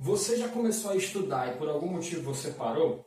Você já começou a estudar e por algum motivo você parou?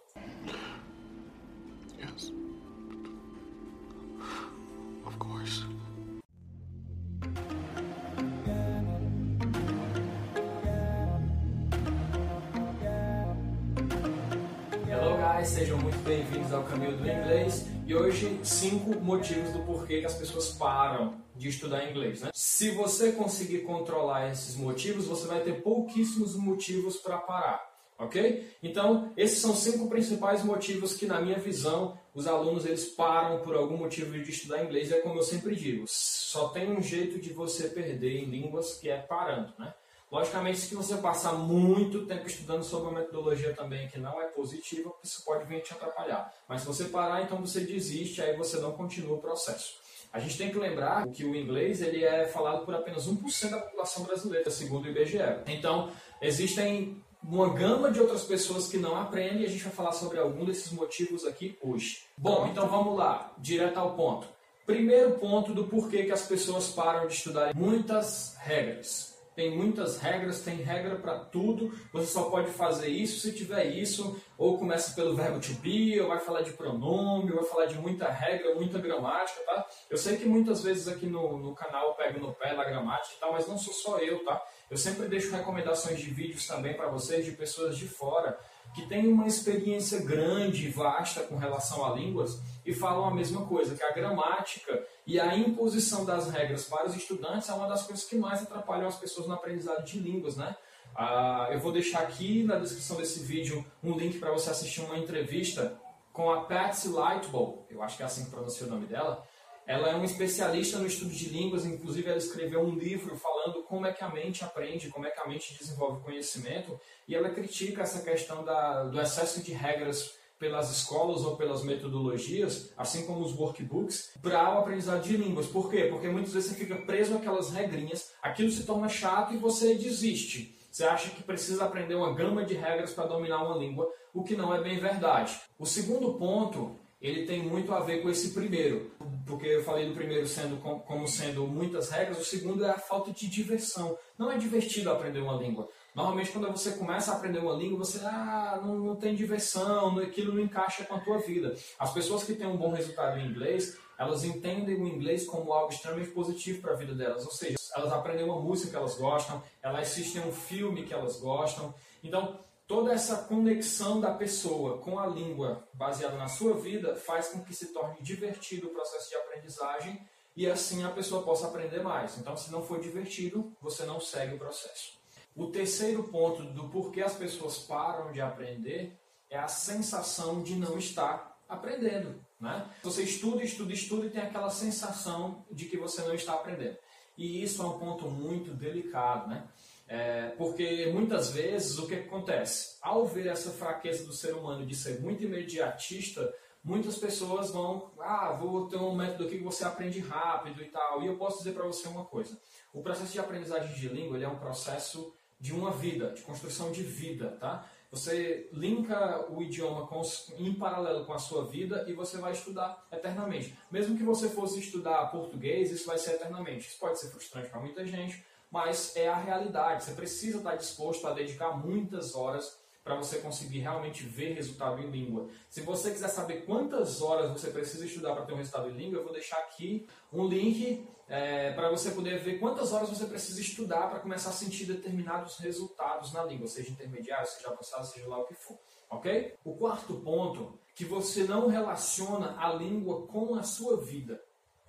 Hello guys, sejam muito bem-vindos ao Caminho do Inglês e hoje cinco motivos do porquê que as pessoas param de estudar inglês. Né? Se você conseguir controlar esses motivos, você vai ter pouquíssimos motivos para parar. Ok? Então, esses são cinco principais motivos que, na minha visão, os alunos eles param por algum motivo de estudar inglês. É como eu sempre digo, só tem um jeito de você perder em línguas que é parando, né? Logicamente, se você passar muito tempo estudando sobre uma metodologia também que não é positiva, isso pode vir te atrapalhar. Mas se você parar, então você desiste, aí você não continua o processo. A gente tem que lembrar que o inglês ele é falado por apenas 1% da população brasileira, segundo o IBGE. Então, existem uma gama de outras pessoas que não aprendem e a gente vai falar sobre algum desses motivos aqui hoje. Bom, então vamos lá, direto ao ponto. Primeiro ponto do porquê que as pessoas param de estudar muitas regras tem muitas regras, tem regra para tudo. Você só pode fazer isso se tiver isso, ou começa pelo verbo to be, ou vai falar de pronome, ou vai falar de muita regra, muita gramática, tá? Eu sei que muitas vezes aqui no, no canal eu pego no pé da gramática e tal, mas não sou só eu, tá? Eu sempre deixo recomendações de vídeos também para vocês, de pessoas de fora, que têm uma experiência grande, vasta com relação a línguas e falam a mesma coisa, que a gramática e a imposição das regras para os estudantes é uma das coisas que mais atrapalham as pessoas na aprendizagem de línguas, né? Ah, eu vou deixar aqui na descrição desse vídeo um link para você assistir uma entrevista com a Patsy Lightball, eu acho que é assim que pronuncia o nome dela, ela é uma especialista no estudo de línguas, inclusive ela escreveu um livro falando como é que a mente aprende, como é que a mente desenvolve conhecimento, e ela critica essa questão da, do excesso de regras pelas escolas ou pelas metodologias, assim como os workbooks, para o aprendizado de línguas. Por quê? Porque muitas vezes você fica preso àquelas regrinhas, aquilo se torna chato e você desiste. Você acha que precisa aprender uma gama de regras para dominar uma língua, o que não é bem verdade. O segundo ponto ele tem muito a ver com esse primeiro, porque eu falei do primeiro sendo como sendo muitas regras, o segundo é a falta de diversão. Não é divertido aprender uma língua. Normalmente quando você começa a aprender uma língua, você ah, não, não tem diversão, aquilo não encaixa com a tua vida. As pessoas que têm um bom resultado em inglês, elas entendem o inglês como algo extremamente positivo para a vida delas. Ou seja, elas aprendem uma música que elas gostam, elas assistem um filme que elas gostam. Então, toda essa conexão da pessoa com a língua baseada na sua vida faz com que se torne divertido o processo de aprendizagem e assim a pessoa possa aprender mais. Então, se não for divertido, você não segue o processo. O terceiro ponto do porquê as pessoas param de aprender é a sensação de não estar aprendendo. Né? Você estuda, estuda, estuda e tem aquela sensação de que você não está aprendendo. E isso é um ponto muito delicado, né? É, porque muitas vezes o que acontece? Ao ver essa fraqueza do ser humano de ser muito imediatista, muitas pessoas vão, ah, vou ter um método aqui que você aprende rápido e tal. E eu posso dizer para você uma coisa: o processo de aprendizagem de língua ele é um processo de uma vida, de construção de vida, tá? Você linka o idioma com, em paralelo com a sua vida e você vai estudar eternamente. Mesmo que você fosse estudar português, isso vai ser eternamente. Isso pode ser frustrante para muita gente, mas é a realidade. Você precisa estar disposto a dedicar muitas horas para você conseguir realmente ver resultado em língua. Se você quiser saber quantas horas você precisa estudar para ter um resultado em língua, eu vou deixar aqui um link é, para você poder ver quantas horas você precisa estudar para começar a sentir determinados resultados na língua, seja intermediário, seja avançado, seja lá o que for. Ok? O quarto ponto, que você não relaciona a língua com a sua vida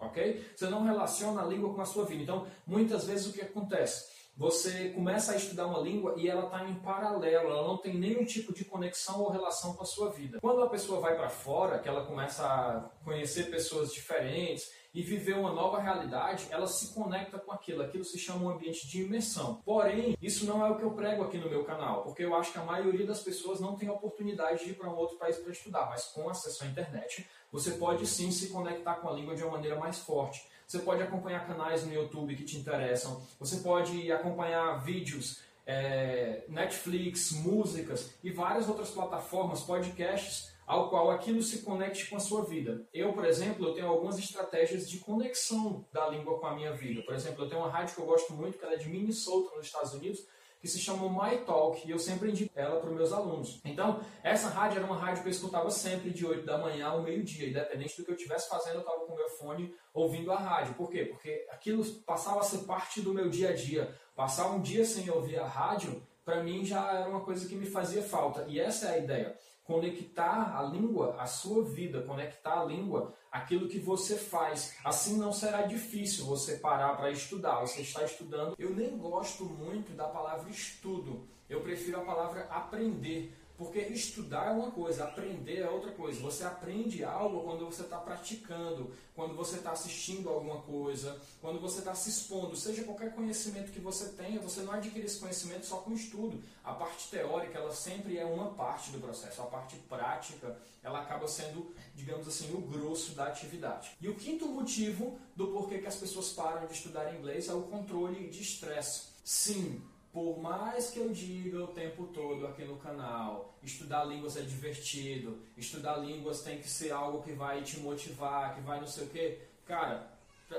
ok? Você não relaciona a língua com a sua vida. Então, muitas vezes o que acontece? Você começa a estudar uma língua e ela está em paralelo, ela não tem nenhum tipo de conexão ou relação com a sua vida. Quando a pessoa vai para fora, que ela começa a conhecer pessoas diferentes, e viver uma nova realidade, ela se conecta com aquilo. Aquilo se chama um ambiente de imersão. Porém, isso não é o que eu prego aqui no meu canal, porque eu acho que a maioria das pessoas não tem oportunidade de ir para um outro país para estudar, mas com acesso à internet, você pode sim se conectar com a língua de uma maneira mais forte. Você pode acompanhar canais no YouTube que te interessam, você pode acompanhar vídeos é, Netflix, músicas e várias outras plataformas, podcasts ao qual aquilo se conecte com a sua vida. Eu, por exemplo, eu tenho algumas estratégias de conexão da língua com a minha vida. Por exemplo, eu tenho uma rádio que eu gosto muito, que é de Minnesota, nos Estados Unidos, que se chama My Talk, e eu sempre indico ela para os meus alunos. Então, essa rádio era uma rádio que eu escutava sempre de 8 da manhã ao meio-dia, independente do que eu estivesse fazendo, eu estava com o meu fone ouvindo a rádio. Por quê? Porque aquilo passava a ser parte do meu dia a dia. Passar um dia sem ouvir a rádio, para mim já era uma coisa que me fazia falta. E essa é a ideia conectar a língua à sua vida, conectar a língua àquilo que você faz. Assim não será difícil você parar para estudar. Você está estudando. Eu nem gosto muito da palavra estudo. Eu prefiro a palavra aprender. Porque estudar é uma coisa, aprender é outra coisa. Você aprende algo quando você está praticando, quando você está assistindo alguma coisa, quando você está se expondo. Seja qualquer conhecimento que você tenha, você não adquire esse conhecimento só com estudo. A parte teórica, ela sempre é uma parte do processo. A parte prática, ela acaba sendo, digamos assim, o grosso da atividade. E o quinto motivo do porquê que as pessoas param de estudar inglês é o controle de estresse. Sim, por mais que eu diga o tempo todo aqui no canal, estudar línguas é divertido, estudar línguas tem que ser algo que vai te motivar, que vai não sei o quê, cara,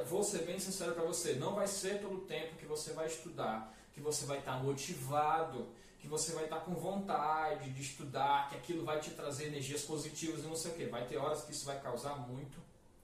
vou ser bem sincero para você, não vai ser todo o tempo que você vai estudar, que você vai estar tá motivado, que você vai estar tá com vontade de estudar, que aquilo vai te trazer energias positivas e não sei o quê. Vai ter horas que isso vai causar muito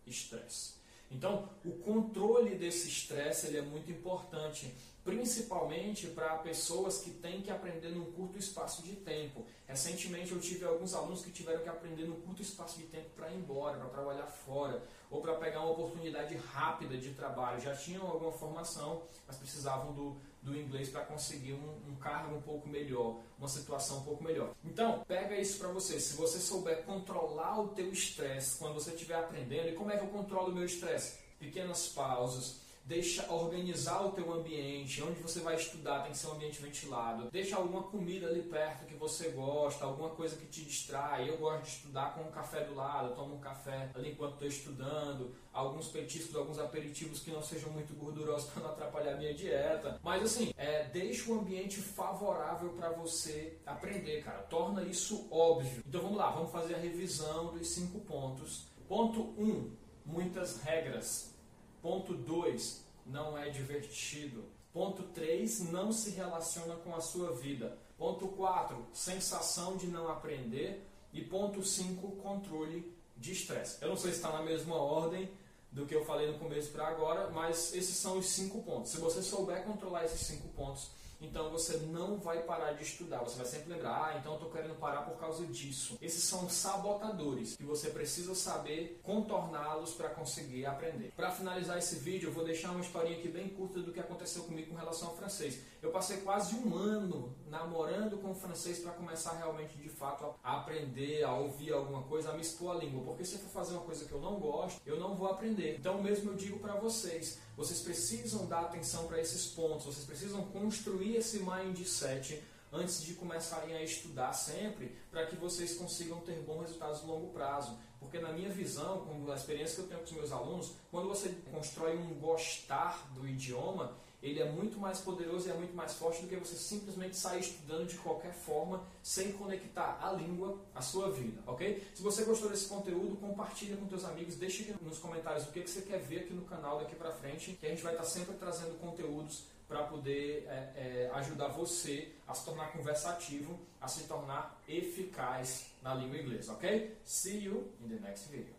estresse. Então, o controle desse estresse ele é muito importante principalmente para pessoas que têm que aprender num curto espaço de tempo. Recentemente eu tive alguns alunos que tiveram que aprender num curto espaço de tempo para ir embora, para trabalhar fora, ou para pegar uma oportunidade rápida de trabalho. Já tinham alguma formação, mas precisavam do, do inglês para conseguir um, um, cargo um pouco melhor, uma situação um pouco melhor. Então, pega isso para você. Se você souber controlar o teu estresse quando você estiver aprendendo, e como é que eu controlo o meu estresse? Pequenas pausas, deixa organizar o teu ambiente, onde você vai estudar tem que ser um ambiente ventilado, deixa alguma comida ali perto que você gosta, alguma coisa que te distrai. Eu gosto de estudar com um café do lado, eu tomo um café ali enquanto estou estudando, alguns petiscos, alguns aperitivos que não sejam muito gordurosos para não atrapalhar a minha dieta. Mas assim, é, deixa o ambiente favorável para você aprender, cara. Torna isso óbvio. Então vamos lá, vamos fazer a revisão dos cinco pontos. Ponto 1. Um, muitas regras. Ponto 2, não é divertido. Ponto 3, não se relaciona com a sua vida. Ponto 4, sensação de não aprender. E ponto 5, controle de estresse. Eu não sei se está na mesma ordem do que eu falei no começo para agora, mas esses são os cinco pontos. Se você souber controlar esses cinco pontos, então você não vai parar de estudar. Você vai sempre lembrar, ah, então eu estou querendo parar por causa disso. Esses são sabotadores que você precisa saber contorná-los para conseguir aprender. Para finalizar esse vídeo, eu vou deixar uma historinha aqui bem curta do que aconteceu comigo com relação ao francês. Eu passei quase um ano namorando com o francês para começar realmente de fato a aprender, a ouvir alguma coisa, a me expor a língua. Porque se eu for fazer uma coisa que eu não gosto, eu não vou aprender. Então, mesmo eu digo para vocês, vocês precisam dar atenção para esses pontos, vocês precisam construir esse mindset antes de começarem a estudar sempre, para que vocês consigam ter bons resultados no longo prazo. Porque na minha visão, com a experiência que eu tenho com os meus alunos, quando você constrói um gostar do idioma, ele é muito mais poderoso e é muito mais forte do que você simplesmente sair estudando de qualquer forma sem conectar a língua à sua vida, ok? Se você gostou desse conteúdo, compartilha com seus amigos, deixe aqui nos comentários o que você quer ver aqui no canal daqui para frente, que a gente vai estar sempre trazendo conteúdos para poder é, é, ajudar você a se tornar conversativo, a se tornar eficaz na língua inglesa, ok? See you in the next video.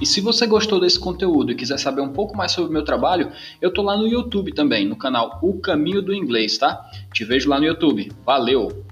E se você gostou desse conteúdo e quiser saber um pouco mais sobre o meu trabalho, eu tô lá no YouTube também, no canal O Caminho do Inglês, tá? Te vejo lá no YouTube. Valeu!